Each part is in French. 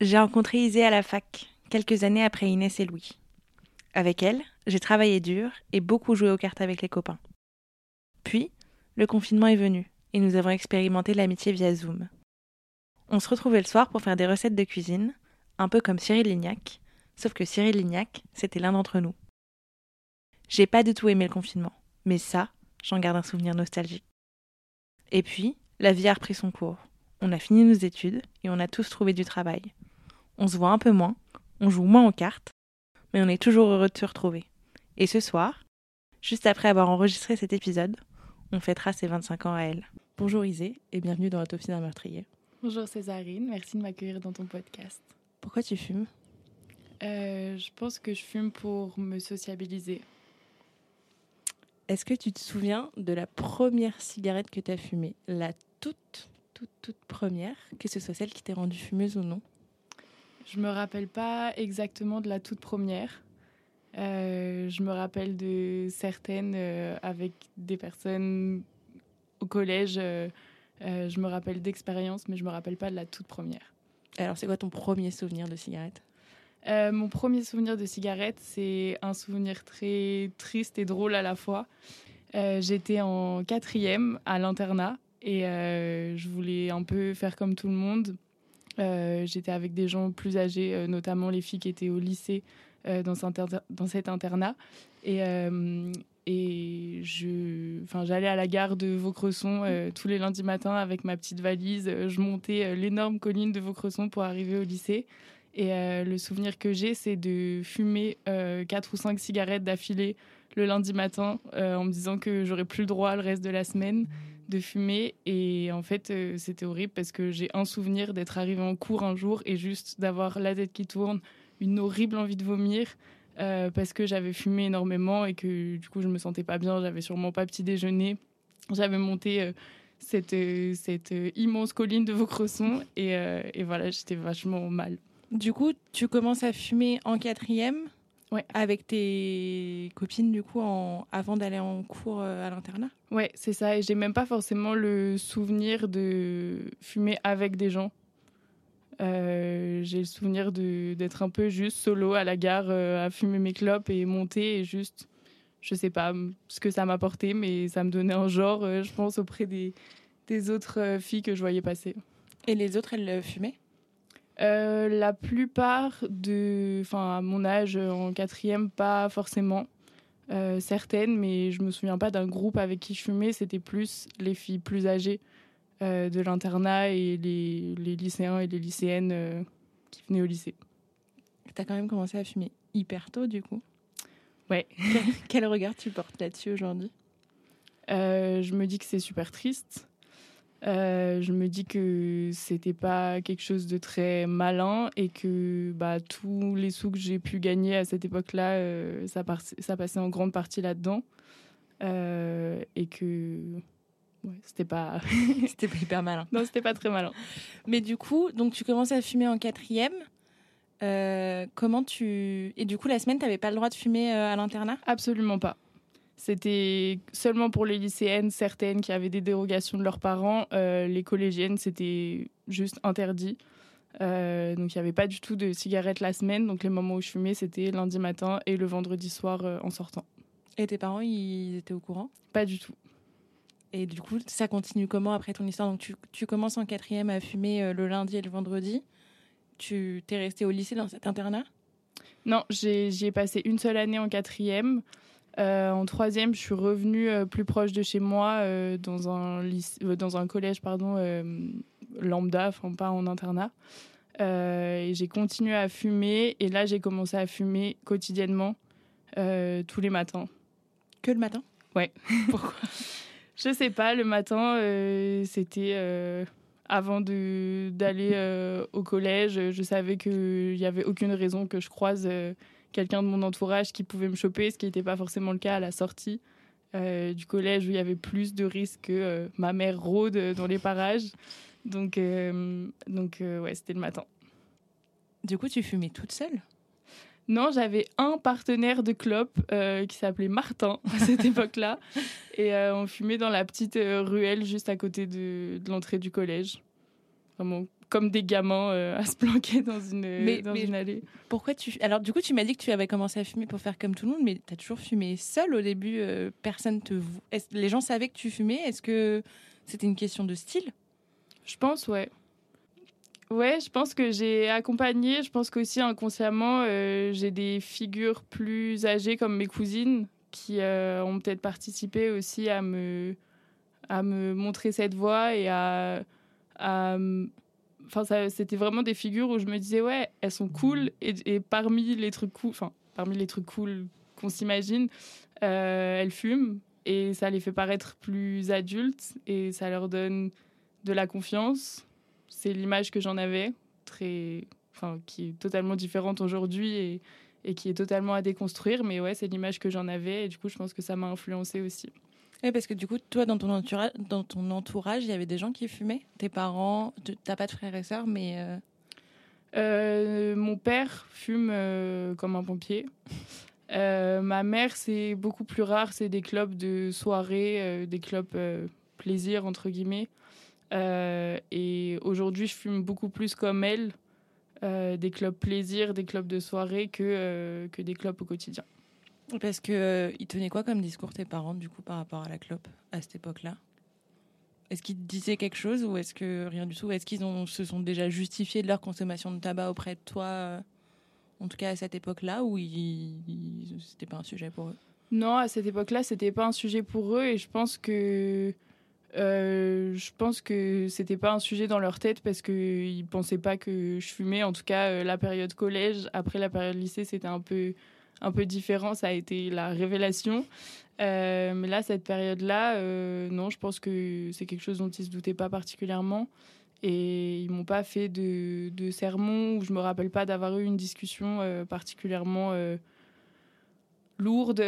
J'ai rencontré Isée à la fac, quelques années après Inès et Louis. Avec elle, j'ai travaillé dur et beaucoup joué aux cartes avec les copains. Puis, le confinement est venu et nous avons expérimenté l'amitié via Zoom. On se retrouvait le soir pour faire des recettes de cuisine, un peu comme Cyril Lignac, sauf que Cyril Lignac, c'était l'un d'entre nous. J'ai pas du tout aimé le confinement, mais ça, j'en garde un souvenir nostalgique. Et puis, la vie a repris son cours. On a fini nos études et on a tous trouvé du travail on se voit un peu moins, on joue moins aux cartes, mais on est toujours heureux de se retrouver. Et ce soir, juste après avoir enregistré cet épisode, on fêtera ses 25 ans à elle. Bonjour Isée et bienvenue dans l'autopsie d'un meurtrier. Bonjour Césarine, merci de m'accueillir dans ton podcast. Pourquoi tu fumes? Euh, Je pense que je fume pour me sociabiliser. Est-ce que tu te souviens de la première cigarette que tu as fumée? La toute, toute, toute première, que ce soit celle qui t'est rendue fumeuse ou non? Je me rappelle pas exactement de la toute première. Euh, je me rappelle de certaines euh, avec des personnes au collège. Euh, je me rappelle d'expériences, mais je me rappelle pas de la toute première. Alors, c'est quoi ton premier souvenir de cigarette? Mon premier souvenir de cigarette, c'est un souvenir très triste et drôle à la fois. J'étais en quatrième à l'internat et je voulais un peu faire comme tout le monde, euh, j'étais avec des gens plus âgés, euh, notamment les filles qui étaient au lycée euh, dans, cet internat. Et, je, j'allais à la gare de Vaucresson tous les lundis matins avec ma petite valise. Je montais l'énorme colline de Vaucresson pour arriver au lycée. Et le souvenir que j'ai, c'est de fumer quatre ou cinq cigarettes d'affilée le lundi matin en me disant que j'aurais plus le droit le reste de la semaine de fumer. Et en fait, euh, c'était horrible parce que j'ai un souvenir d'être arrivé en cours un jour et juste d'avoir la tête qui tourne, une horrible envie de vomir. Euh, parce que j'avais fumé énormément et que du coup je me sentais pas bien, j'avais sûrement pas petit déjeuner. J'avais monté euh, cette, cette immense colline de Vaucresson et, et voilà, j'étais vachement mal. Du coup, tu commences à fumer en quatrième Ouais. Avec tes copines, du coup, en... avant d'aller en cours euh, à l'internat? Ouais, c'est ça. Et j'ai même pas forcément le souvenir de fumer avec des gens. Euh, j'ai le souvenir d'être un peu juste solo à la gare euh, à fumer mes clopes et monter et juste, je sais pas ce que ça m'a apporté, mais ça me donnait un genre, je pense, auprès des, des autres filles que je voyais passer. Et les autres, elles fumaient? Euh, la plupart de, enfin à mon âge en quatrième, pas forcément. Euh, certaines, mais je me souviens pas d'un groupe avec qui je fumais. C'était plus les filles plus âgées euh, de l'internat et les, les, lycéens et les lycéennes qui venaient au lycée. Tu as quand même commencé à fumer hyper tôt, du coup. Ouais. quel regard tu portes là-dessus aujourd'hui? Je me dis que c'est super triste. Euh, je me dis que c'était pas quelque chose de très malin et que bah, tous les sous que j'ai pu gagner à cette époque-là, euh, ça, ça, passait en grande partie là-dedans. Euh, et que ouais, c'était pas. c'était pas hyper malin. Non, c'était pas très malin. Mais du coup, donc tu commences à fumer en quatrième. comment tu. Et du coup, la semaine, tu n'avais pas le droit de fumer à l'internat? Absolument pas. C'était seulement pour les lycéennes, certaines qui avaient des dérogations de leurs parents. Euh, les collégiennes, c'était juste interdit. Euh, donc il n'y avait pas du tout de cigarettes la semaine. Donc les moments où je fumais, c'était lundi matin et le vendredi soir euh, en sortant. Et tes parents, ils étaient au courant? Pas du tout. Et du coup, ça continue comment après ton histoire? Donc tu, tu commences en quatrième à fumer le lundi et le vendredi. tu t'es resté au lycée dans cet internat? Non, j'y ai, passé une seule année en quatrième. Euh, en troisième, je suis revenue euh, plus proche de chez moi dans, un lycée, dans un collège pardon, lambda, enfin pas en internat. et j'ai continué à fumer. Et là, j'ai commencé à fumer quotidiennement tous les matins. Que le matin? Ouais. Pourquoi? Je sais pas. Le matin, c'était avant d'aller euh, au collège, je savais qu'il n'y avait aucune raison que je croise euh, quelqu'un de mon entourage qui pouvait me choper, ce qui n'était pas forcément le cas à la sortie euh, du collège où il y avait plus de risques que ma mère rôde dans les parages. Donc, donc ouais, c'était le matin. Du coup, tu fumais toute seule? Non, j'avais un partenaire de clope qui s'appelait Martin à cette époque-là. Et on fumait dans la petite ruelle juste à côté de l'entrée du collège vraiment comme des gamins euh, à se planquer dans une, dans une allée. Pourquoi tu alors du coup tu m'as dit que tu avais commencé à fumer pour faire comme tout le monde, mais tu as toujours fumé seul au début. Euh, personne te les gens savaient que tu fumais. Est-ce que c'était une question de style? Je pense ouais. Ouais, je pense que j'ai accompagné. Je pense qu'aussi inconsciemment, euh, j'ai des figures plus âgées comme mes cousines qui ont peut-être participé aussi à me à me montrer cette voie et à euh, enfin, c'était vraiment des figures où je me disais, ouais, elles sont cool. Et, parmi les trucs cool, enfin, parmi les trucs cool qu'on s'imagine, euh, elles fument. Et ça les fait paraître plus adultes. Et ça leur donne de la confiance. C'est l'image que j'en avais, très, enfin, qui est totalement différente aujourd'hui et, et qui est totalement à déconstruire. Mais ouais, c'est l'image que j'en avais. Et du coup, je pense que ça m'a influencé aussi. Oui, parce que du coup, toi, dans ton, entourage, dans ton entourage, il y avait des gens qui fumaient? Tes parents T'as pas de frères et sœurs, mais... Euh, euh, mon père fume euh, comme un pompier. ma mère, c'est beaucoup plus rare. C'est des clubs de soirée, des clubs plaisir, entre guillemets. et aujourd'hui, je fume beaucoup plus comme elle. des clubs plaisir, des clubs de soirée que, que des clubs au quotidien. Parce que euh, ils tenaient quoi comme discours tes parents du coup par rapport à la clope à cette époque-là? Est-ce qu'ils disaient quelque chose ou est-ce que rien du tout? Est-ce qu'ils se sont déjà justifiés de leur consommation de tabac auprès de toi, euh, en tout cas à cette époque-là, ou c'était pas un sujet pour eux? Non, à cette époque-là, c'était pas un sujet pour eux et je pense que euh, je pense que c'était pas un sujet dans leur tête parce qu'ils pensaient pas que je fumais. En tout cas, la période collège, après la période lycée, c'était un peu un peu différent, ça a été la révélation. Euh, mais là, cette période-là, euh, non, je pense que c'est quelque chose dont ils se doutaient pas particulièrement. Et ils m'ont pas fait de, de sermon ou je me rappelle pas d'avoir eu une discussion euh, particulièrement lourde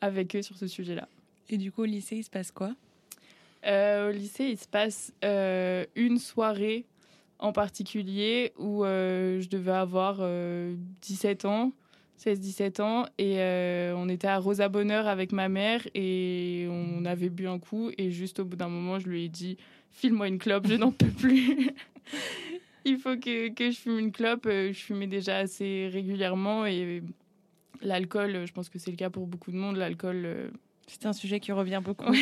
avec eux sur ce sujet-là. Et du coup, au lycée, il se passe quoi? Au lycée, il se passe une soirée en particulier où je devais avoir 17 ans 16-17 ans et euh, on était à Rosa Bonheur avec ma mère et on avait bu un coup et juste au bout d'un moment je lui ai dit file-moi une clope, je n'en peux plus. Il faut que, que, je fume une clope. Euh, je fumais déjà assez régulièrement et l'alcool, je pense que c'est le cas pour beaucoup de monde, l'alcool... Euh, c'est un sujet qui revient beaucoup.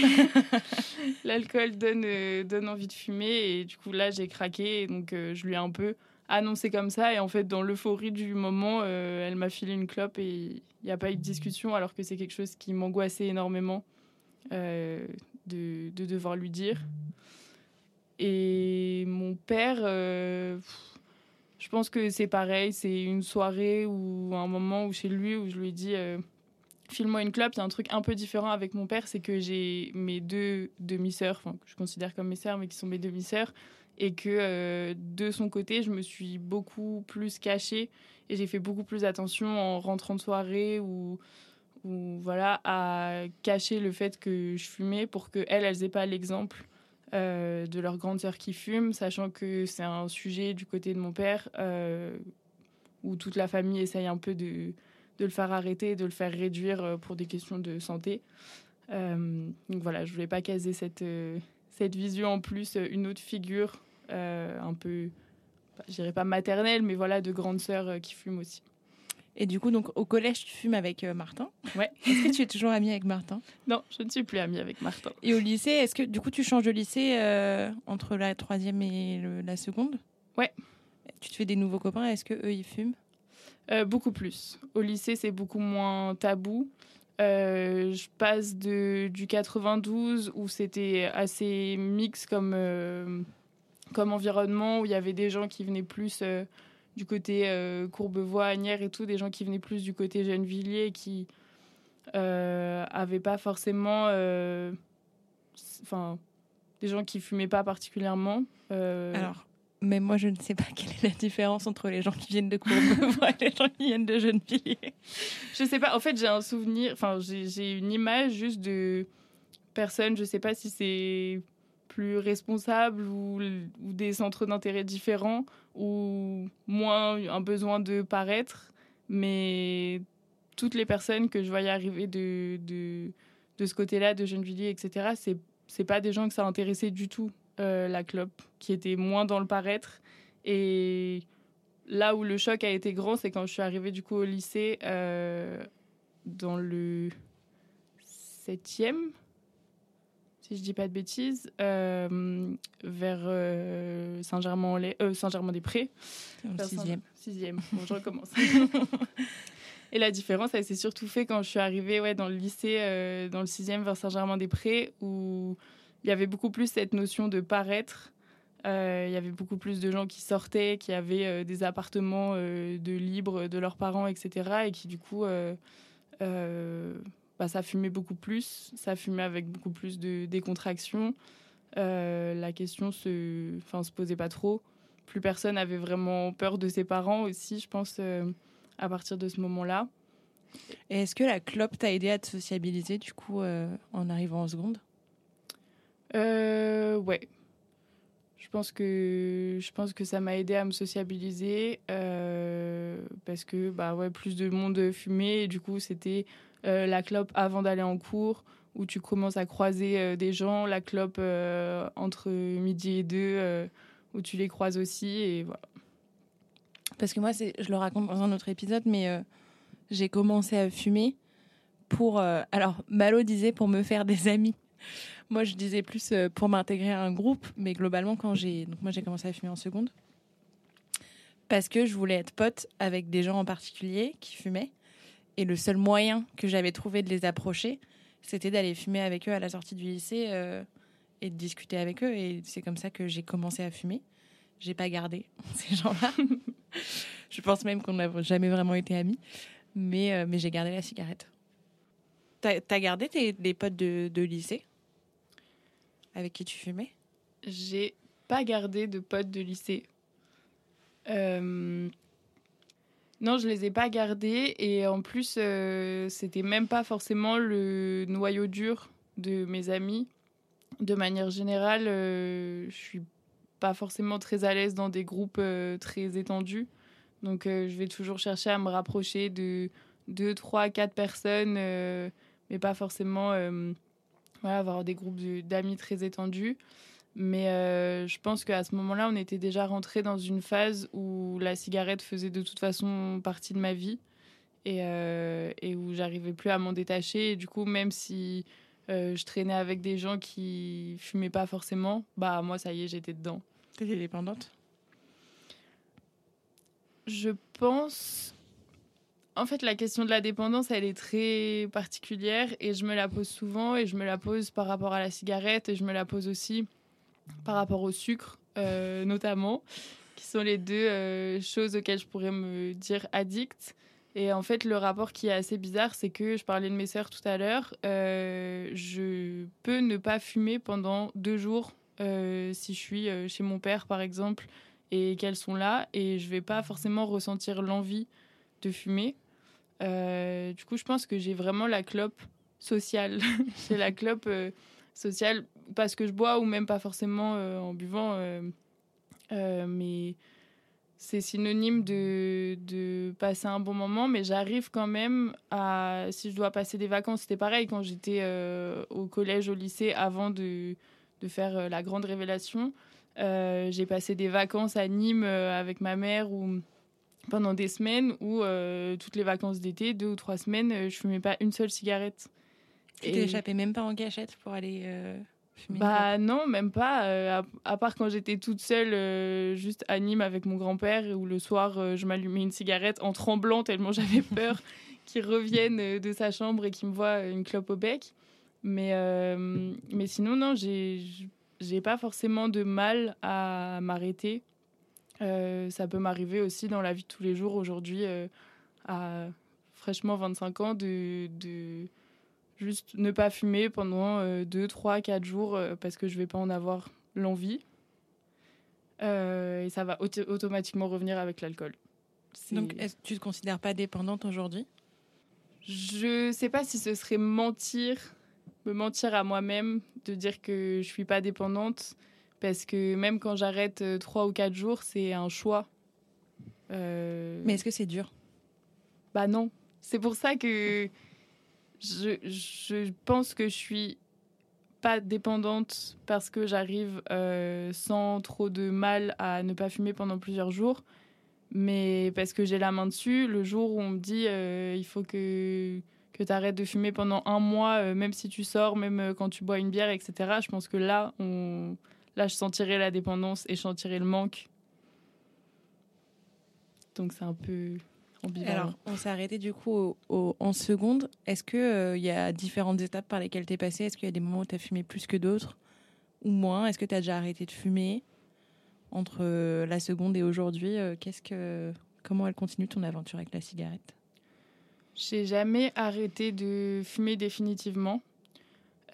l'alcool donne, donne envie de fumer et du coup là j'ai craqué et donc je lui ai un peu annoncé comme ça. Et en fait, dans l'euphorie du moment, euh, elle m'a filé une clope et il n'y a pas eu de discussion, alors que c'est quelque chose qui m'angoissait énormément euh, de, de, devoir lui dire. Et mon père, euh, je pense que c'est pareil. C'est une soirée ou un moment où chez lui où je lui dit file-moi une clope. Il y a un truc un peu différent avec mon père, c'est que j'ai mes deux demi-sœurs, que je considère comme mes sœurs, mais qui sont mes demi-sœurs et que euh, de son côté, je me suis beaucoup plus cachée et j'ai fait beaucoup plus attention en rentrant de soirée ou, voilà à cacher le fait que je fumais pour que elles, elles aient pas l'exemple euh, de leur grande sœur qui fume, sachant que c'est un sujet du côté de mon père euh, où toute la famille essaye un peu de, de le faire arrêter, de le faire réduire pour des questions de santé. donc voilà, je voulais pas caser cette cette vision en plus, une autre figure un peu, je dirais pas maternelle, mais voilà, de grande sœur euh, qui fume aussi. Et du coup, donc au collège, tu fumes avec euh, Martin? Ouais. Est-ce que tu es toujours amie avec Martin? Non, je ne suis plus amie avec Martin. Et au lycée, est-ce que du coup tu changes de lycée entre la troisième et la seconde? Ouais. Tu te fais des nouveaux copains, est-ce que eux ils fument? Euh, beaucoup plus. Au lycée, c'est beaucoup moins tabou. Euh, je passe de, du 92 où c'était assez mix comme, euh, comme environnement, où il y avait des gens qui venaient plus euh, du côté euh, Courbevoie, Agnières et tout, des gens qui venaient plus du côté Gennevilliers qui euh, avaient pas forcément. euh, Enfin, des gens qui fumaient pas particulièrement. Euh, Alors, mais moi je ne sais pas quelle est la différence entre les gens qui viennent de Courbevoie et les gens qui viennent de Gennevilliers. Je sais pas. En fait, j'ai un souvenir. Enfin, j'ai j'ai une image juste de personnes. Je sais pas si c'est plus responsable ou, des centres d'intérêt différents ou moins un besoin de paraître. Mais toutes les personnes que je voyais arriver de, de, ce côté-là, de Gennevilliers, etc., c'est c'est pas des gens que ça intéressait du tout, euh, la clope, qui étaient moins dans le paraître. Et là où le choc a été grand, c'est quand je suis arrivée du coup au lycée euh, dans le septième, si je dis pas de bêtises, euh, vers euh, Saint-Germain-en-Laye, euh, Saint-Germain-des-Prés. Sixième. Sixième. Bon, je recommence. Et la différence, elle s'est surtout fait quand je suis arrivée ouais, dans le lycée, euh, dans le sixième vers Saint-Germain-des-Prés, où il y avait beaucoup plus cette notion de paraître. Il y avait beaucoup plus de gens qui sortaient, qui avaient des appartements de libres de leurs parents, etc. Et qui, du coup, bah, ça fumait beaucoup plus. Ça fumait avec beaucoup plus de décontraction. Euh, la question se, enfin, se posait pas trop. Plus personne avait vraiment peur de ses parents aussi, je pense, euh, à partir de ce moment-là. Et est-ce que la clope t'a aidé à te sociabiliser du coup euh, en arrivant en seconde? Euh, ouais. Je pense que je pense que ça m'a aidé à me sociabiliser parce que bah ouais plus de monde fumait et du coup c'était la clope avant d'aller en cours où tu commences à croiser euh, des gens la clope euh, entre midi et deux euh, où tu les croises aussi et voilà Parce que moi, je le raconte dans un autre épisode, mais euh, j'ai commencé à fumer pour. euh, alors, Malo disait pour me faire des amis. Moi, je disais plus euh, pour m'intégrer à un groupe, mais globalement, quand j'ai. Donc, moi, j'ai commencé à fumer en seconde. Parce que je voulais être pote avec des gens en particulier qui fumaient. Et le seul moyen que j'avais trouvé de les approcher, c'était d'aller fumer avec eux à la sortie du lycée euh, et de discuter avec eux. Et c'est comme ça que j'ai commencé à fumer. J'ai pas gardé ces gens-là. je pense même qu'on n'a jamais vraiment été amis. Mais, euh, mais j'ai gardé la cigarette. T'as as gardé tes, les potes de, de lycée? Avec qui tu fumais? J'ai pas gardé de potes de lycée. Euh, Non, je les ai pas gardés et en plus, euh, c'était même pas forcément le noyau dur de mes amis. De manière générale, euh, je suis pas forcément très à l'aise dans des groupes euh, très étendus. Donc, euh, je vais toujours chercher à me rapprocher de deux, trois, quatre personnes, euh, mais pas forcément avoir des groupes d'amis très étendus. Mais euh, je pense qu'à ce moment-là, on était déjà rentré dans une phase où la cigarette faisait de toute façon partie de ma vie et, euh, et où j'arrivais plus à m'en détacher. Et du coup, même si euh, je traînais avec des gens qui fumaient pas forcément, bah moi, ça y est, j'étais dedans. T'étais dépendante? Je pense. En fait, la question de la dépendance, elle est très particulière et je me la pose souvent et je me la pose par rapport à la cigarette et je me la pose aussi par rapport au sucre, euh, notamment, qui sont les deux euh, choses auxquelles je pourrais me dire addict. Et en fait, le rapport qui est assez bizarre, c'est que je parlais de mes sœurs tout à l'heure. euh, je peux ne pas fumer pendant deux jours si je suis chez mon père, par exemple, et qu'elles sont là. Et je vais pas forcément ressentir l'envie de fumer. Du coup, je pense que j'ai vraiment la clope sociale. j'ai la clope sociale parce que je bois ou même pas forcément euh, en buvant. euh, euh, mais c'est synonyme de, de passer un bon moment, mais j'arrive quand même à, si je dois passer des vacances, c'était pareil quand j'étais au collège, au lycée, avant de, de faire la grande révélation. J'ai passé des vacances à Nîmes avec ma mère ou pendant des semaines où toutes les vacances d'été, deux ou trois semaines, je fumais pas une seule cigarette. Tu échappé même pas en cachette pour aller euh, Bah non, même pas. à, part quand j'étais toute seule, juste à Nîmes avec mon grand-père, où le soir, je m'allumais une cigarette en tremblant tellement j'avais peur qu'il revienne de sa chambre et qu'il me voit une clope au bec. Mais, mais sinon, non, j'ai j'ai pas forcément de mal à m'arrêter. Euh, ça peut m'arriver aussi dans la vie de tous les jours aujourd'hui, euh, à fraîchement 25 ans, de, de, juste ne pas fumer pendant 2, 3, 4 jours euh, parce que je vais pas en avoir l'envie. et ça va automatiquement revenir avec l'alcool. Donc, tu te considères pas dépendante aujourd'hui? Je sais pas si ce serait mentir me mentir à moi-même de dire que je suis pas dépendante parce que même quand j'arrête euh, trois ou quatre jours, c'est un choix. Euh, Mais est-ce que c'est dur? Bah non. C'est pour ça que je, pense que je suis pas dépendante parce que j'arrive euh, sans trop de mal à ne pas fumer pendant plusieurs jours. Mais parce que j'ai la main dessus, le jour où on me dit il faut que que tu arrêtes de fumer pendant un mois, euh, même si tu sors, même euh, quand tu bois une bière, etc. Je pense que là, là, je sentirais la dépendance et je sentirais le manque. Donc c'est un peu. Alors, on s'est arrêté du coup en seconde. Est-ce qu'il euh, il y a différentes étapes par lesquelles tu es passé? Est-ce qu'il y a des moments où tu as fumé plus que d'autres? Ou moins? Est-ce que tu as déjà arrêté de fumer entre la seconde et aujourd'hui? Qu'est-ce que comment elle continue ton aventure avec la cigarette? J'ai jamais arrêté de fumer définitivement.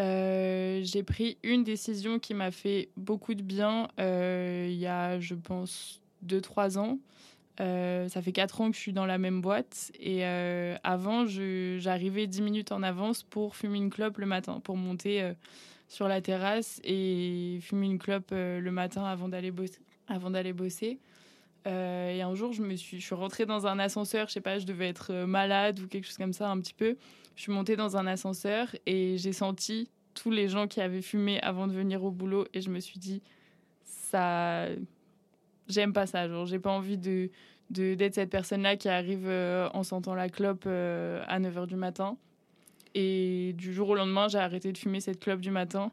Euh, j'ai pris une décision qui m'a fait beaucoup de bien euh, il y a, je pense, 2-3 ans. Euh, ça fait 4 ans que je suis dans la même boîte. Et avant, j'arrivais 10 minutes en avance pour fumer une clope le matin, pour monter sur la terrasse et fumer une clope le matin avant d'aller bosser. Euh, et un jour, je me suis, je rentrée dans un ascenseur. Je sais pas, je devais être euh, malade ou quelque chose comme ça, un petit peu. Je suis montée dans un ascenseur et j'ai senti tous les gens qui avaient fumé avant de venir au boulot et je me suis dit, ça, j'aime pas ça. Genre, j'ai pas envie de d'être cette personne-là qui arrive euh, en sentant la clope à 9h du matin. Et du jour au lendemain, j'ai arrêté de fumer cette clope du matin,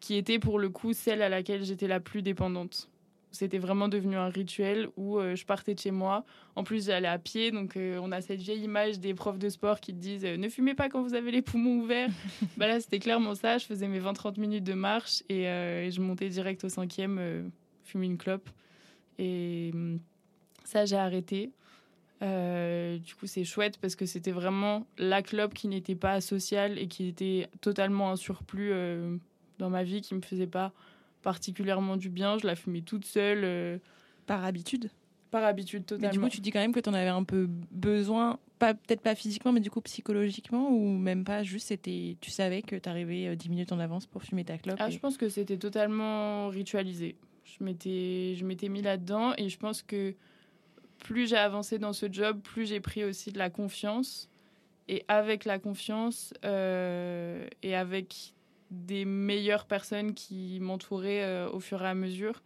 qui était pour le coup celle à laquelle j'étais la plus dépendante. C'était vraiment devenu un rituel où euh, je partais de chez moi. En plus, j'allais à pied, donc euh, on a cette vieille image des profs de sport qui te disent euh, ne fumez pas quand vous avez les poumons ouverts. bah là, c'était clairement ça. Je faisais mes 20-30 minutes de marche et, je montais direct au cinquième, fumer une clope. Et hum, ça, j'ai arrêté. du coup, c'est chouette parce que c'était vraiment la clope qui n'était pas sociale et qui était totalement un surplus dans ma vie qui me faisait pas particulièrement du bien. Je la fumais toute seule. Euh, par habitude Par habitude, totalement. Mais du coup, tu dis quand même que tu en avais un peu besoin, pas peut-être pas physiquement, mais du coup psychologiquement, ou même pas, juste c'était, tu savais que tu arrivais 10 minutes en avance pour fumer ta clope Ah, je pense que c'était totalement ritualisé. Je m'étais, je m'étais mis là-dedans et je pense que plus j'ai avancé dans ce job, plus j'ai pris aussi de la confiance. Et avec la confiance euh, et avec des meilleures personnes qui m'entouraient euh, au fur et à mesure,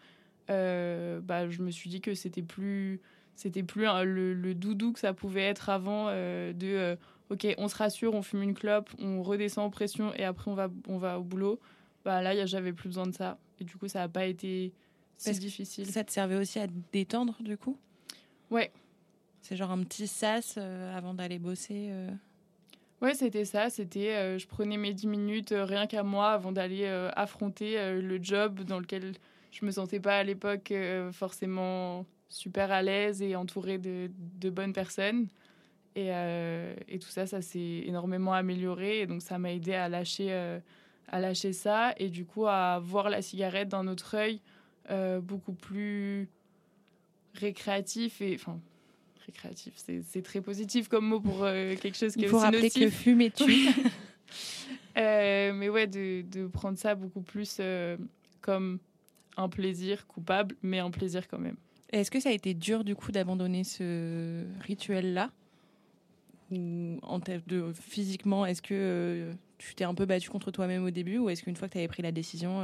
euh, bah, je me suis dit que c'était plus c'était plus le, doudou que ça pouvait être avant de ok on se rassure on fume une clope on redescend en pression et après on va on va au boulot bah là j'avais plus besoin de ça et du coup ça n'a pas été si difficile ça te servait aussi à détendre du coup? Ouais c'est genre un petit sas avant d'aller bosser Ouais, c'était ça. C'était, euh, je prenais mes 10 minutes euh, rien qu'à moi avant d'aller euh, affronter le job dans lequel je me sentais pas à l'époque forcément super à l'aise et entourée de, de bonnes personnes. Et, et, tout ça, ça s'est énormément amélioré. Et donc, ça m'a aidé à lâcher, à lâcher ça et du coup à voir la cigarette d'un autre œil beaucoup plus récréatif et enfin récréatif. C'est très positif comme mot pour euh, quelque chose qui Il faut rappeler que fumer tue. euh, mais ouais, de, de, prendre ça beaucoup plus euh, comme un plaisir coupable, mais un plaisir quand même. Est-ce que ça a été dur du coup d'abandonner ce rituel-là? Ou en de physiquement, est-ce que euh, tu t'es un peu battu contre toi-même au début ou est-ce qu'une fois que tu avais pris la décision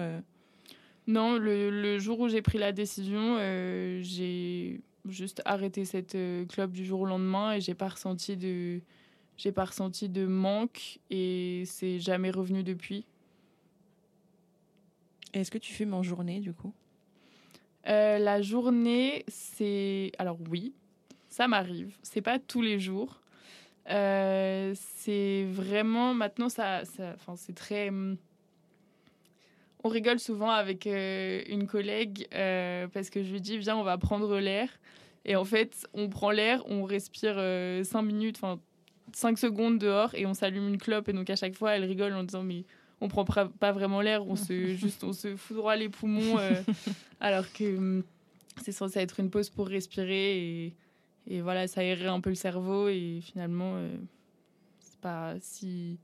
Non, le, le, jour où j'ai pris la décision, j'ai juste arrêté cette euh, club du jour au lendemain et j'ai pas ressenti de j'ai pas ressenti de manque et c'est jamais revenu depuis. Est-ce que tu fumes en journée, du coup? Euh, la journée, c'est. Alors oui, ça m'arrive. C'est pas tous les jours. Euh, c'est vraiment. Maintenant, ça. ça- Enfin, c'est très. On rigole souvent avec euh, une collègue euh, parce que je lui dis Viens, on va prendre l'air. Et en fait, on prend l'air, on respire 5 minutes, enfin 5 secondes dehors et on s'allume une clope. Et donc, à chaque fois, elle rigole en disant Mais on prend pas vraiment l'air, on se, juste, on se fout droit les poumons. euh, alors que hum, c'est censé être une pause pour respirer et, et voilà, ça aérer un peu le cerveau et finalement, euh, c'est pas si.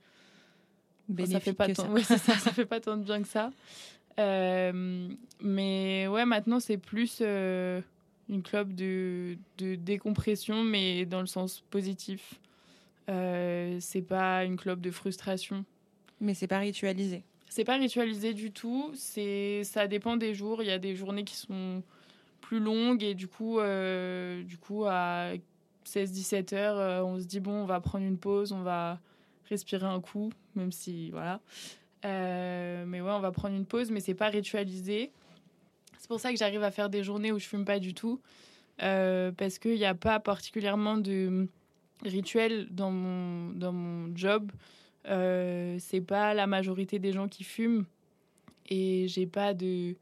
Enfin, ça fait pas tant, ça. ça, ça fait pas tant de bien que ça. Euh, mais ouais, maintenant c'est plus euh, une clope de, de décompression, mais dans le sens positif. Euh, c'est pas une clope de frustration. Mais c'est pas ritualisé. C'est pas ritualisé du tout. C'est ça dépend des jours. Il y a des journées qui sont plus longues et du coup, euh, du coup à 16-17 heures, on se dit bon, on va prendre une pause, on va respirer un coup, même si voilà. Euh, mais ouais, on va prendre une pause, mais c'est pas ritualisé. C'est pour ça que j'arrive à faire des journées où je fume pas du tout, euh, parce qu'il n'y a pas particulièrement de rituel dans mon dans mon job. Euh, c'est pas la majorité des gens qui fument et j'ai pas de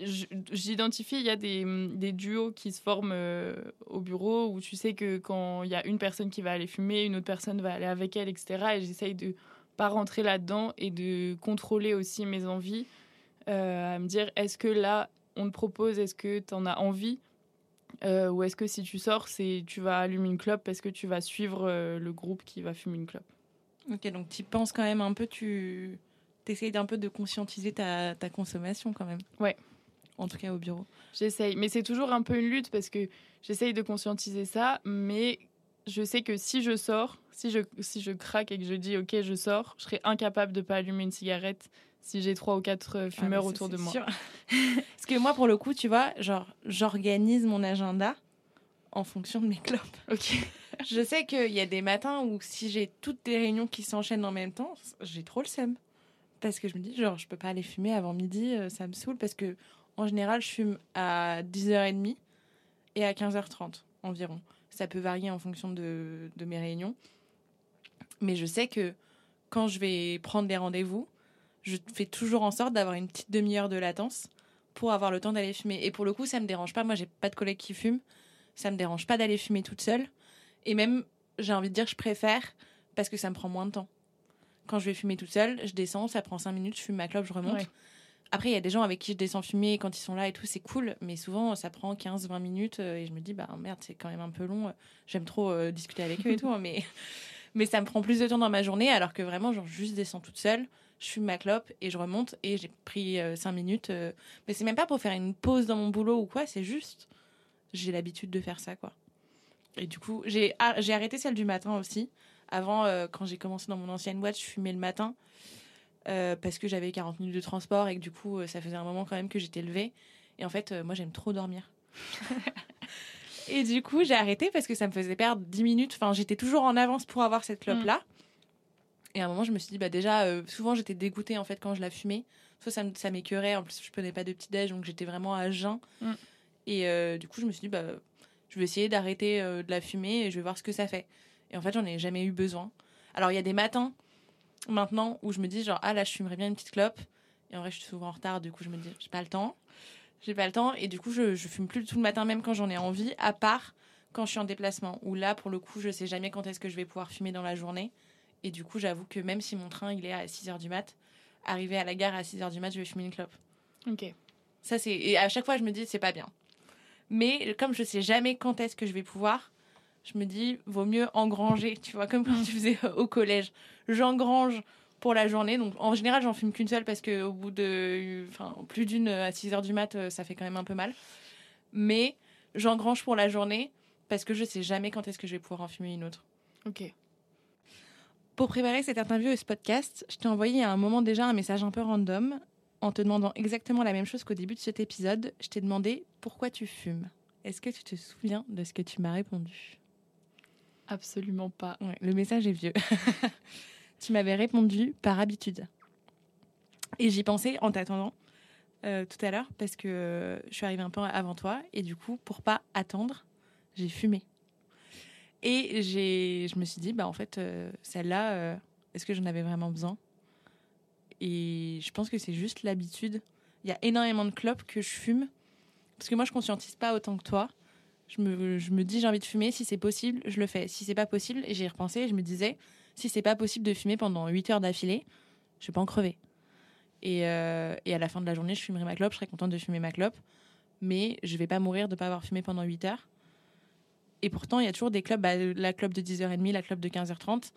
j'identifie il y a des, des duos qui se forment euh, au bureau où tu sais que quand il y a une personne qui va aller fumer une autre personne va aller avec elle etc et j'essaye de pas rentrer là-dedans et de contrôler aussi mes envies euh, à me dire est-ce que là on te propose est-ce que tu en as envie Euh, ou est-ce que si tu sors c'est tu vas allumer une clope parce que tu vas suivre euh, le groupe qui va fumer une clope Ok, donc tu penses quand même un peu, tu essayes d'un peu de conscientiser ta, ta consommation quand même. Ouais. En tout cas au bureau. J'essaye, mais c'est toujours un peu une lutte parce que j'essaye de conscientiser ça, mais je sais que si je sors, si je, si je craque et que je dis ok, je sors, je serai incapable de pas allumer une cigarette si j'ai trois ou quatre euh, fumeurs Ah, ça, autour de moi. sûr. Parce que moi, pour le coup, tu vois, genre, j'organise mon agenda en fonction de mes clopes. Ok. Je sais qu'il y a des matins où si j'ai toutes des réunions qui s'enchaînent en même temps, j'ai trop le seum. Parce que je me dis, genre, je peux pas aller fumer avant midi, euh, ça me saoule. Parce que, en général, je fume à 10h30 et à 15h30 environ. Ça peut varier en fonction de, mes réunions. Mais je sais que quand je vais prendre des rendez-vous, je fais toujours en sorte d'avoir une petite demi-heure de latence pour avoir le temps d'aller fumer. Et pour le coup, ça me dérange pas. Moi, j'ai pas de collègues qui fument. Ça me dérange pas d'aller fumer toute seule. Et même, j'ai envie de dire, je préfère parce que ça me prend moins de temps. Quand je vais fumer toute seule, je descends, ça prend 5 minutes, je fume ma clope, je remonte. Après, il y a des gens avec qui je descends fumer quand ils sont là et tout, c'est cool. Mais souvent, ça prend 15-20 minutes euh, et je me dis, bah merde, c'est quand même un peu long. J'aime trop euh, discuter avec eux et tout, hein, mais, mais ça me prend plus de temps dans ma journée alors que vraiment, genre, juste descends toute seule, je fume ma clope et je remonte et j'ai pris 5 minutes. euh, mais c'est même pas pour faire une pause dans mon boulot ou quoi, c'est juste, j'ai l'habitude de faire ça, quoi. Et du coup, j'ai arrêté celle du matin aussi. Avant, euh, quand j'ai commencé dans mon ancienne boîte, je fumais le matin euh, parce que j'avais 40 minutes de transport et que du coup, euh, ça faisait un moment quand même que j'étais levée. Et en fait, euh, moi, j'aime trop dormir. et du coup, j'ai arrêté parce que ça me faisait perdre 10 minutes. Enfin, j'étais toujours en avance pour avoir cette clope-là. Et à un moment, je me suis dit, bah déjà, euh, souvent, j'étais dégoûtée en fait quand je la fumais. Soit ça, ça m'écœurait, en plus, je prenais pas de petit-déj, donc j'étais vraiment à jeun. Mm. Et euh, du coup, je me suis dit, bah, je vais essayer d'arrêter euh, de la fumer et je vais voir ce que ça fait. Et en fait, j'en ai jamais eu besoin. Alors, il y a des matins maintenant où je me dis, genre, ah là, je fumerais bien une petite clope. Et en vrai, je suis souvent en retard, du coup, je me dis, j'ai pas le temps. J'ai pas le temps. Et du coup, je, je fume plus tout le matin, même quand j'en ai envie, à part quand je suis en déplacement. Où là, pour le coup, je sais jamais quand est-ce que je vais pouvoir fumer dans la journée. Et du coup, j'avoue que même si mon train, il est à 6h du mat, arrivé à la gare à 6h du mat, je vais fumer une clope. Ok. Ça, c'est. Et à chaque fois, je me dis, c'est pas bien. Mais comme je sais jamais quand est-ce que je vais pouvoir, je me dis, vaut mieux engranger, tu vois, comme quand tu faisais au collège. J'engrange pour la journée. Donc, en général, j'en fume qu'une seule parce que au bout de. Enfin, plus d'une à 6 heures du mat, euh, ça fait quand même un peu mal. Mais j'engrange pour la journée parce que je sais jamais quand est-ce que je vais pouvoir en fumer une autre. Ok. Pour préparer cette interview et ce podcast, je t'ai envoyé à un moment déjà un message un peu random en te demandant exactement la même chose qu'au début de cet épisode. Je t'ai demandé pourquoi tu fumes? Est-ce que tu te souviens de ce que tu m'as répondu? Absolument pas. Le message est vieux. tu m'avais répondu par habitude. Et j'y pensais en t'attendant euh, tout à l'heure parce que euh, je suis arrivée un peu avant toi et du coup, pour pas attendre, j'ai fumé. Et j'ai, je me suis dit, bah en fait, euh, celle-là, est-ce que j'en avais vraiment besoin? Et je pense que c'est juste l'habitude. Il y a énormément de clopes que je fume parce que moi, je conscientise pas autant que toi. Je me, je me dis, j'ai envie de fumer. Si c'est possible, je le fais. Si c'est pas possible, et j'ai repensé, je me disais, si c'est pas possible de fumer pendant 8 heures d'affilée, je vais pas en crever. Et, euh, et, à la fin de la journée, je fumerai ma clope, je serai contente de fumer ma clope. Mais je vais pas mourir de pas avoir fumé pendant 8 heures. Et pourtant, il y a toujours des clubs, bah, la clope de 10h30, la clope de 15h30.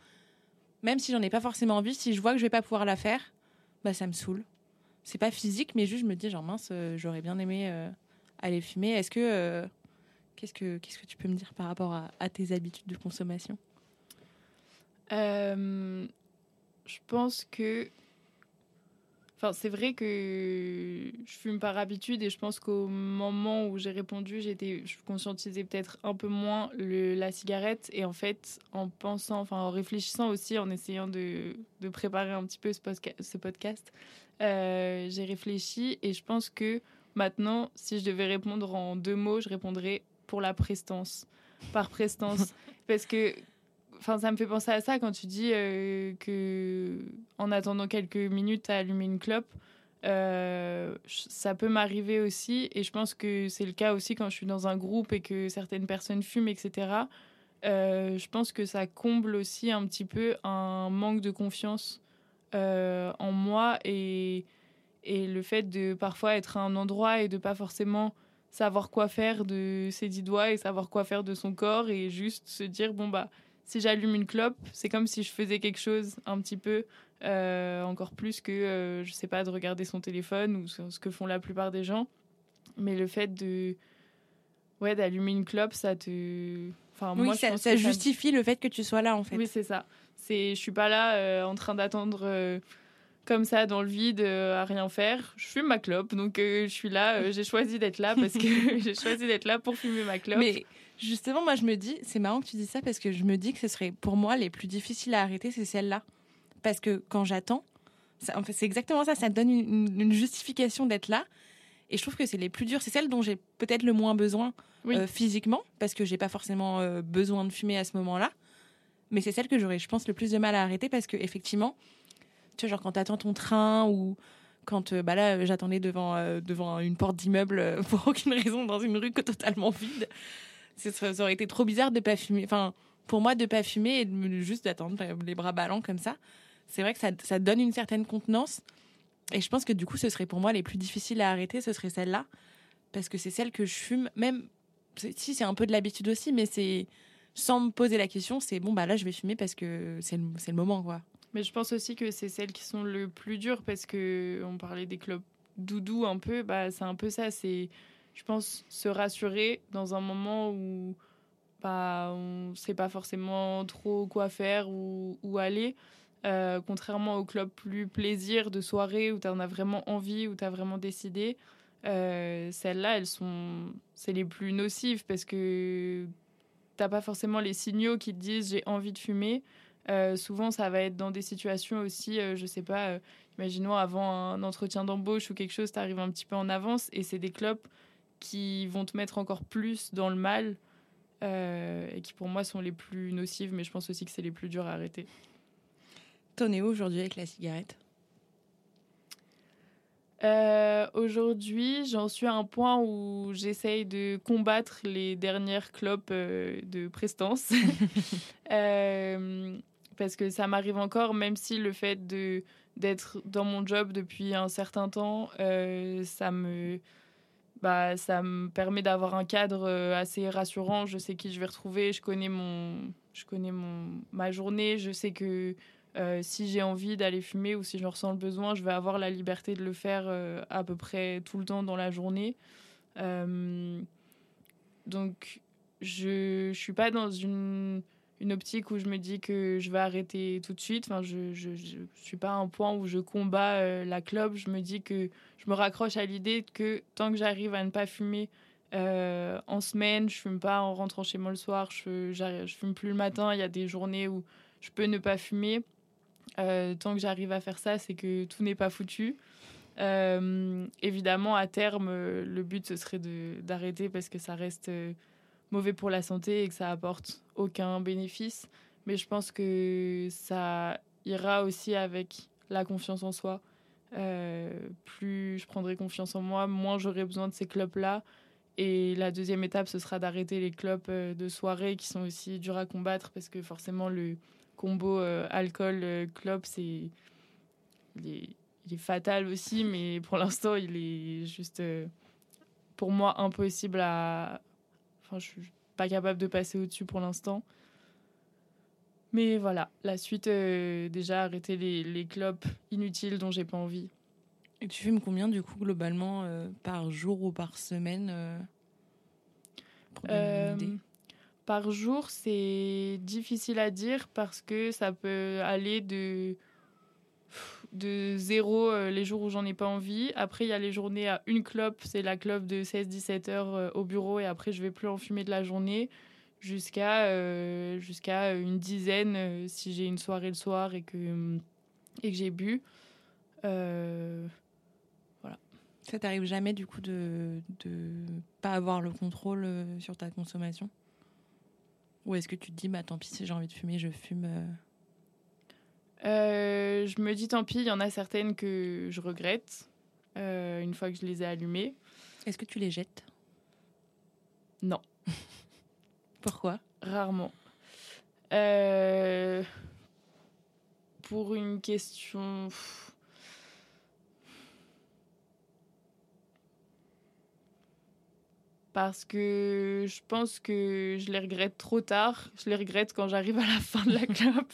Même si j'en ai pas forcément envie, si je vois que je vais pas pouvoir la faire, bah ça me saoule. C'est pas physique, mais juste je me dis, genre mince, euh, j'aurais bien aimé euh, aller fumer. Est-ce que. Qu'est-ce, que qu'est-ce que tu peux me dire par rapport à, tes habitudes de consommation? Je pense que Enfin, c'est vrai que je fume par habitude et je pense qu'au moment où j'ai répondu, j'étais, je conscientisais peut-être un peu moins la cigarette et en fait, en pensant, enfin en réfléchissant aussi, en essayant de, de préparer un petit peu ce, ce podcast, euh, j'ai réfléchi et je pense que maintenant, si je devais répondre en deux mots, je répondrais pour la prestance, par prestance, parce que Enfin, ça me fait penser à ça quand tu dis euh, que en attendant quelques minutes à allumer une clope. Euh, ça peut m'arriver aussi, et je pense que c'est le cas aussi quand je suis dans un groupe et que certaines personnes fument, etc. Euh, je pense que ça comble aussi un petit peu un manque de confiance en moi et, et le fait de parfois être à un endroit et de pas forcément savoir quoi faire de ses dix doigts et savoir quoi faire de son corps et juste se dire bon bah si j'allume une clope, c'est comme si je faisais quelque chose un petit peu euh, encore plus que, euh, je sais pas, de regarder son téléphone ou ce que font la plupart des gens. Mais le fait de, ouais, d'allumer une clope, ça te, enfin moi, ça, ça justifie le fait que tu sois là en fait. Oui, c'est ça. C'est, je suis pas là euh, en train d'attendre comme ça dans le vide à rien faire. Je fume ma clope, donc je suis là. j'ai choisi d'être là parce que j'ai choisi d'être là pour fumer ma clope. Mais Justement, moi, je me dis, c'est marrant que tu dis ça parce que je me dis que ce serait pour moi les plus difficiles à arrêter, c'est celle-là. Parce que quand j'attends, en fait, c'est exactement ça, ça donne une, justification d'être là. Et je trouve que c'est les plus dures, c'est celle dont j'ai peut-être le moins besoin euh, physiquement, parce que j'ai pas forcément euh, besoin de fumer à ce moment-là. Mais c'est celle que j'aurais, je pense, le plus de mal à arrêter parce que effectivement, tu vois, genre quand t'attends ton train ou quand euh, bah là j'attendais devant devant une porte d'immeuble pour aucune raison dans une rue totalement vide ça aurait été trop bizarre de pas fumer. Enfin, pour moi, de pas fumer et de juste d'attendre les bras ballants comme ça. C'est vrai que ça, ça donne une certaine contenance. Et je pense que du coup, ce serait pour moi les plus difficiles à arrêter, ce serait celle-là. Parce que c'est celle que je fume, même si c'est un peu de l'habitude aussi, mais c'est sans me poser la question, c'est bon, bah là, je vais fumer parce que c'est le, le moment, quoi. Mais je pense aussi que c'est celles qui sont le plus dures parce que on parlait des clubs doudou un peu, bah c'est un peu ça, c'est je pense, se rassurer dans un moment où bah, on sait pas forcément trop quoi faire ou où aller. Euh, contrairement au club plus plaisir de soirée où tu en as vraiment envie, où tu as vraiment décidé, euh, celles-là, elles sont, c'est les plus nocives parce que t'as pas forcément les signaux qui te disent j'ai envie de fumer. Euh, souvent, ça va être dans des situations aussi, je sais pas, imaginons avant un entretien d'embauche ou quelque chose, tu arrives un petit peu en avance et c'est des clubs qui vont te mettre encore plus dans le mal euh, et qui pour moi sont les plus nocives, mais je pense aussi que c'est les plus durs à arrêter. T'en es où aujourd'hui avec la cigarette? Euh, Aujourd'hui, j'en suis à un point où j'essaye de combattre les dernières clopes euh, de prestance. parce que ça m'arrive encore, même si le fait de d'être dans mon job depuis un certain temps, ça me bah, ça me permet d'avoir un cadre euh, assez rassurant. Je sais qui je vais retrouver, je connais, mon, je connais mon, ma journée, je sais que euh, si j'ai envie d'aller fumer ou si je ressens le besoin, je vais avoir la liberté de le faire euh, à peu près tout le temps dans la journée. donc, je ne suis pas dans une une optique où je me dis que je vais arrêter tout de suite. Enfin, je ne suis pas à un point où je combats euh, la clope. Je me dis que je me raccroche à l'idée que tant que j'arrive à ne pas fumer euh, en semaine, je fume pas en rentrant chez moi le soir, je, je fume plus le matin. Il y a des journées où je peux ne pas fumer. tant que j'arrive à faire ça, c'est que tout n'est pas foutu. évidemment, à terme, le but ce serait d'arrêter parce que ça reste mauvais pour la santé et que ça apporte aucun bénéfice. Mais je pense que ça ira aussi avec la confiance en soi. Euh, plus je prendrai confiance en moi, moins j'aurai besoin de ces clubs-là. Et la deuxième étape, ce sera d'arrêter les clubs euh, de soirée qui sont aussi durs à combattre parce que forcément, le combo euh, alcool-club, c'est. Il est, il est, fatal aussi, mais pour l'instant, il est juste, pour moi, impossible à. Enfin, je suis pas capable de passer au-dessus pour l'instant. Mais voilà, la suite, euh, déjà arrêter les, les clopes inutiles dont j'ai pas envie. Et tu fumes combien du coup globalement euh, par jour ou par semaine euh, Par jour, c'est difficile à dire parce que ça peut aller de de zéro les jours où j'en ai pas envie. Après, il y a les journées à une clope, c'est la clope de 16-17 heures au bureau et après, je vais plus en fumer de la journée jusqu'à euh, une dizaine euh, si j'ai une soirée le soir et que, et que j'ai bu. Euh, voilà. Ça t'arrive jamais du coup de ne pas avoir le contrôle sur ta consommation? Ou est-ce que tu te dis, bah tant pis, si j'ai envie de fumer, je fume Je me dis, tant pis, il y en a certaines que je regrette une fois que je les ai allumées. Est-ce que tu les jettes? Non. Pourquoi? Rarement. Euh, pour une question. Parce que je pense que je les regrette trop tard. Je les regrette quand j'arrive à la fin de la clope.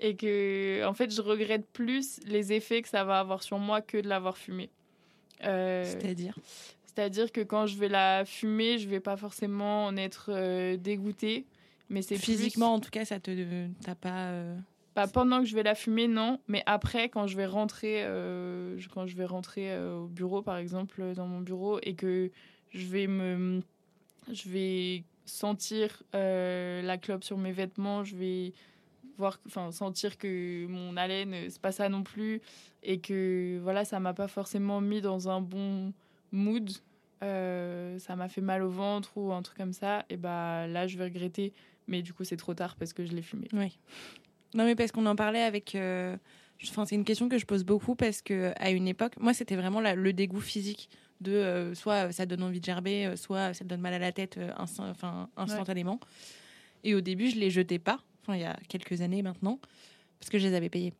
Et que, en fait, je regrette plus les effets que ça va avoir sur moi que de l'avoir fumé. Euh, C'est-à-dire? c'est-à-dire que quand je vais la fumer, je vais pas forcément en être euh, dégoûtée. Mais c'est Physiquement, en tout cas, ça te. T'as pas. Euh, pas pendant que je vais la fumer, non. Mais après, quand je vais rentrer, quand je vais rentrer au bureau, par exemple, dans mon bureau, et que je vais me. Je vais sentir la clope sur mes vêtements, je vais voir enfin sentir que mon haleine c'est pas ça non plus et que voilà ça m'a pas forcément mis dans un bon mood euh, ça m'a fait mal au ventre ou un truc comme ça, et bah là je vais regretter, mais du coup c'est trop tard parce que je l'ai fumé. Oui. Non mais parce qu'on en parlait avec. Euh, enfin, c'est une question que je pose beaucoup parce que à une époque, moi c'était vraiment le dégoût physique de euh, soit ça donne envie de gerber, soit ça donne mal à la tête enfin, instantanément. Et au début je les jetais pas, enfin il y a quelques années maintenant, parce que je les avais payés.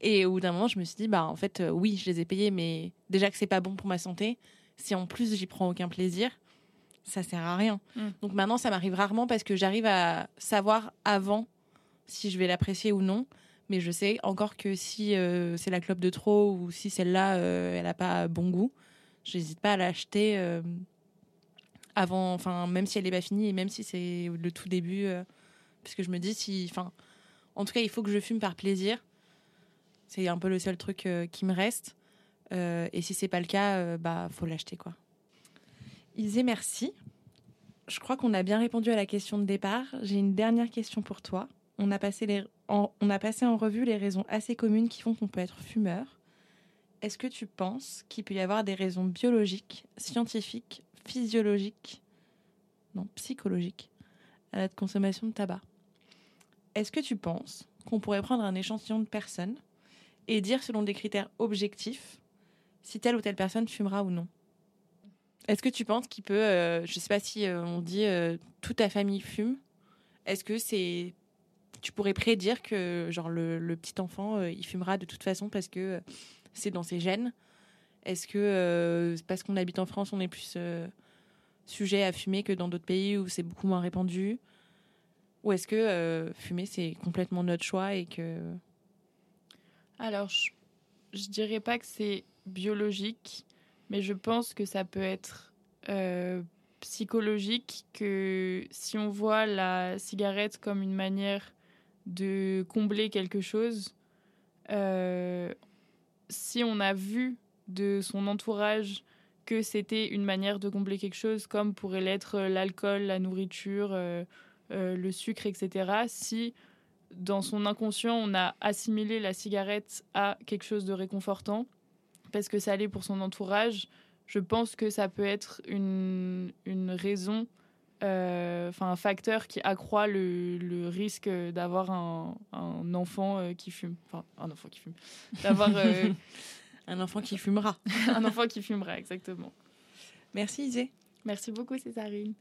Et au bout d'un moment, je me suis dit, bah en fait, oui, je les ai payés, mais déjà que c'est pas bon pour ma santé, si en plus j'y prends aucun plaisir, ça sert à rien. Mm. Donc maintenant, ça m'arrive rarement parce que j'arrive à savoir avant si je vais l'apprécier ou non. Mais je sais encore que si euh, c'est la clope de trop ou si celle-là, euh, elle n'a pas bon goût, je n'hésite pas à l'acheter euh, avant, enfin, même si elle n'est pas finie et même si c'est le tout début. Parce que je me dis, si, enfin, en tout cas, il faut que je fume par plaisir. C'est un peu le seul truc qui me reste. Euh, et si c'est pas le cas, euh, bah faut l'acheter quoi. Isée, merci. Je crois qu'on a bien répondu à la question de départ. J'ai une dernière question pour toi. On a passé en, on a passé en revue les raisons assez communes qui font qu'on peut être fumeur. Est-ce que tu penses qu'il peut y avoir des raisons biologiques, scientifiques, physiologiques, non psychologiques à la consommation de tabac? Est-ce que tu penses qu'on pourrait prendre un échantillon de personnes et dire selon des critères objectifs si telle ou telle personne fumera ou non? Est-ce que tu penses qu'il peut, euh, je sais pas si euh, on dit euh, toute ta famille fume, est-ce que c'est, tu pourrais prédire que genre le, petit enfant il fumera de toute façon parce que c'est dans ses gènes? Est-ce que parce qu'on habite en France on est plus sujet à fumer que dans d'autres pays où c'est beaucoup moins répandu? Ou est-ce que fumer c'est complètement notre choix et que alors je, je dirais pas que c'est biologique, mais je pense que ça peut être euh, psychologique, que si on voit la cigarette comme une manière de combler quelque chose, euh, si on a vu de son entourage que c'était une manière de combler quelque chose, comme pourrait l'être l'alcool, la nourriture, euh, le sucre, etc., si dans son inconscient, on a assimilé la cigarette à quelque chose de réconfortant parce que ça allait pour son entourage. Je pense que ça peut être une, une raison, euh, enfin un facteur qui accroît le, le risque d'avoir un, un, enfant euh, qui fume. Enfin, un enfant qui fume. D'avoir euh, un enfant qui fumera. un enfant qui fumera, exactement. Merci Isée. Merci beaucoup Césarine.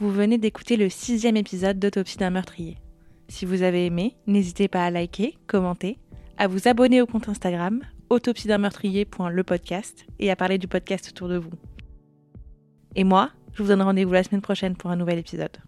Vous venez d'écouter le sixième épisode d'Autopsie d'un meurtrier. Si vous avez aimé, n'hésitez pas à liker, commenter, à vous abonner au compte Instagram autopsie d'un et à parler du podcast autour de vous. Et moi, je vous donne rendez-vous la semaine prochaine pour un nouvel épisode.